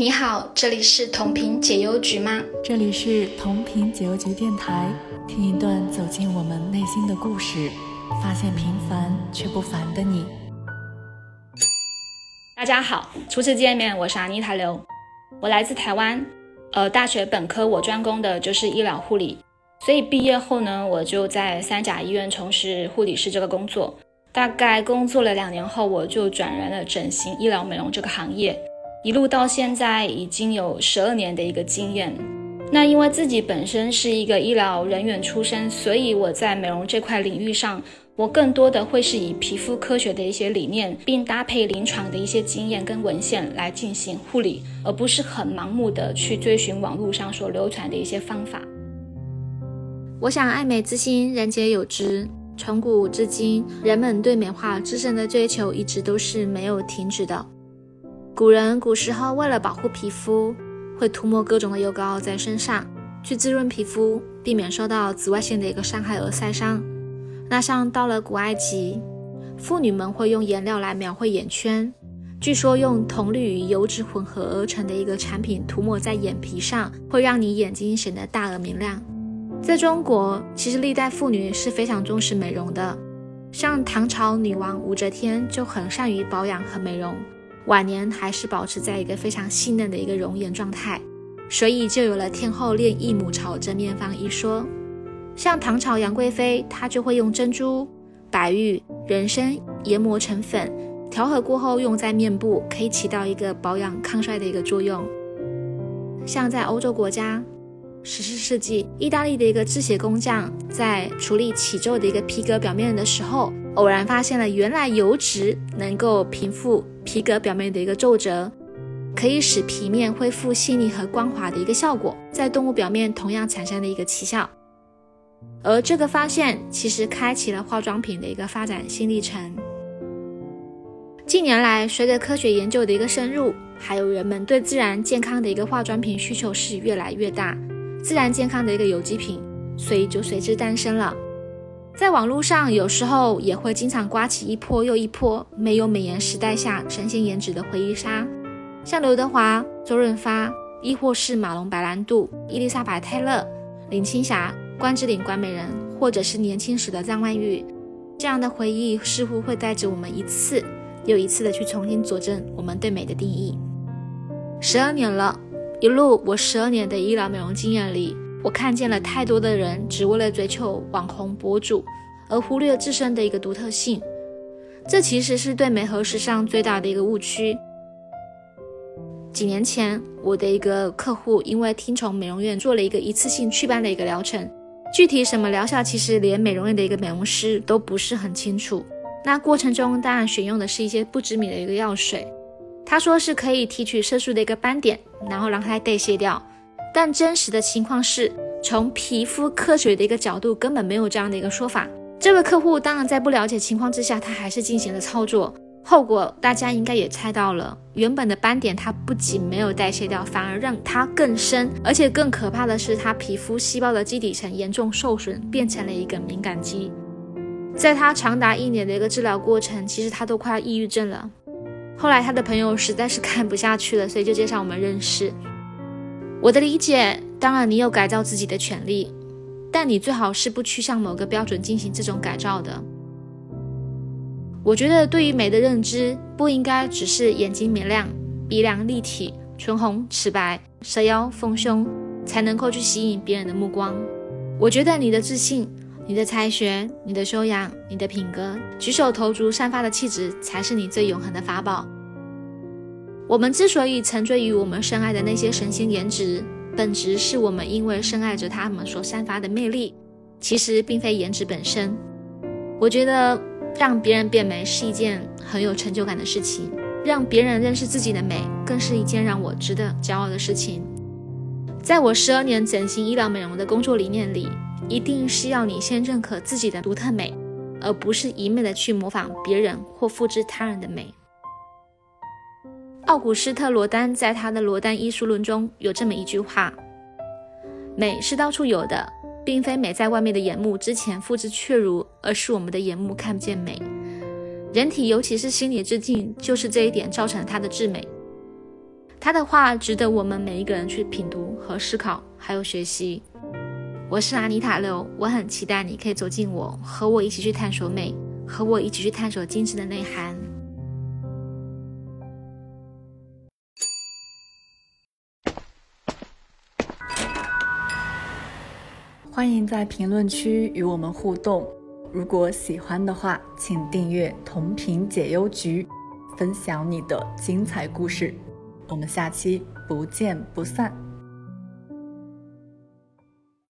你好，这里是同频解忧局吗？这里是同频解忧局电台，听一段走进我们内心的故事，发现平凡却不凡的你。大家好，初次见面，我是阿妮塔刘，我来自台湾，呃，大学本科我专攻的就是医疗护理，所以毕业后呢，我就在三甲医院从事护理师这个工作，大概工作了两年后，我就转任了整形医疗美容这个行业。一路到现在已经有十二年的一个经验。那因为自己本身是一个医疗人员出身，所以我在美容这块领域上，我更多的会是以皮肤科学的一些理念，并搭配临床的一些经验跟文献来进行护理，而不是很盲目的去追寻网络上所流传的一些方法。我想爱美之心，人皆有之。从古至今，人们对美化自身的追求一直都是没有停止的。古人古时候为了保护皮肤，会涂抹各种的油膏在身上，去滋润皮肤，避免受到紫外线的一个伤害而晒伤。那像到了古埃及，妇女们会用颜料来描绘眼圈，据说用铜绿与油脂混合而成的一个产品涂抹在眼皮上，会让你眼睛显得大而明亮。在中国，其实历代妇女是非常重视美容的，像唐朝女王武则天就很善于保养和美容。晚年还是保持在一个非常细嫩的一个容颜状态，所以就有了“天后恋一亩草真面方”一说。像唐朝杨贵妃，她就会用珍珠、白玉、人参研磨成粉，调和过后用在面部，可以起到一个保养抗衰的一个作用。像在欧洲国家，十四世纪，意大利的一个制鞋工匠在处理起皱的一个皮革表面的时候，偶然发现了原来油脂能够平复。皮革表面的一个皱褶，可以使皮面恢复细腻和光滑的一个效果，在动物表面同样产生的一个奇效。而这个发现其实开启了化妆品的一个发展新历程。近年来，随着科学研究的一个深入，还有人们对自然健康的一个化妆品需求是越来越大，自然健康的一个有机品，所以就随之诞生了。在网络上，有时候也会经常刮起一波又一波没有美颜时代下神仙颜值的回忆杀，像刘德华、周润发，亦或是马龙白兰度、伊丽莎白泰勒、林青霞、关之琳关美人，或者是年轻时的张曼玉，这样的回忆似乎会带着我们一次又一次的去重新佐证我们对美的定义。十二年了，一路我十二年的医疗美容经验里。我看见了太多的人只为了追求网红博主，而忽略自身的一个独特性，这其实是对美和时尚最大的一个误区。几年前，我的一个客户因为听从美容院做了一个一次性祛斑的一个疗程，具体什么疗效，其实连美容院的一个美容师都不是很清楚。那过程中当然选用的是一些不知名的一个药水，他说是可以提取色素的一个斑点，然后让它代谢掉。但真实的情况是，从皮肤科学的一个角度，根本没有这样的一个说法。这位客户当然在不了解情况之下，他还是进行了操作，后果大家应该也猜到了。原本的斑点，它不仅没有代谢掉，反而让它更深，而且更可怕的是，他皮肤细胞的基底层严重受损，变成了一个敏感肌。在他长达一年的一个治疗过程，其实他都快要抑郁症了。后来他的朋友实在是看不下去了，所以就介绍我们认识。我的理解，当然你有改造自己的权利，但你最好是不趋向某个标准进行这种改造的。我觉得对于美的认知，不应该只是眼睛明亮、鼻梁立体、唇红齿白、蛇腰丰胸才能够去吸引别人的目光。我觉得你的自信、你的才学、你的修养、你的品格、举手投足散发的气质，才是你最永恒的法宝。我们之所以沉醉于我们深爱的那些神仙颜值，本质是我们因为深爱着他们所散发的魅力，其实并非颜值本身。我觉得让别人变美是一件很有成就感的事情，让别人认识自己的美，更是一件让我值得骄傲的事情。在我十二年整形医疗美容的工作理念里，一定是要你先认可自己的独特美，而不是一味的去模仿别人或复制他人的美。奥古斯特·罗丹在他的《罗丹艺术论》中有这么一句话：“美是到处有的，并非美在外面的眼目之前复制确如，而是我们的眼目看不见美。人体尤其是心理之境，就是这一点造成了它的至美。他的话值得我们每一个人去品读和思考，还有学习。我是阿妮塔六，我很期待你可以走进我，和我一起去探索美，和我一起去探索精致的内涵。欢迎在评论区与我们互动。如果喜欢的话，请订阅同频解忧局，分享你的精彩故事。我们下期不见不散。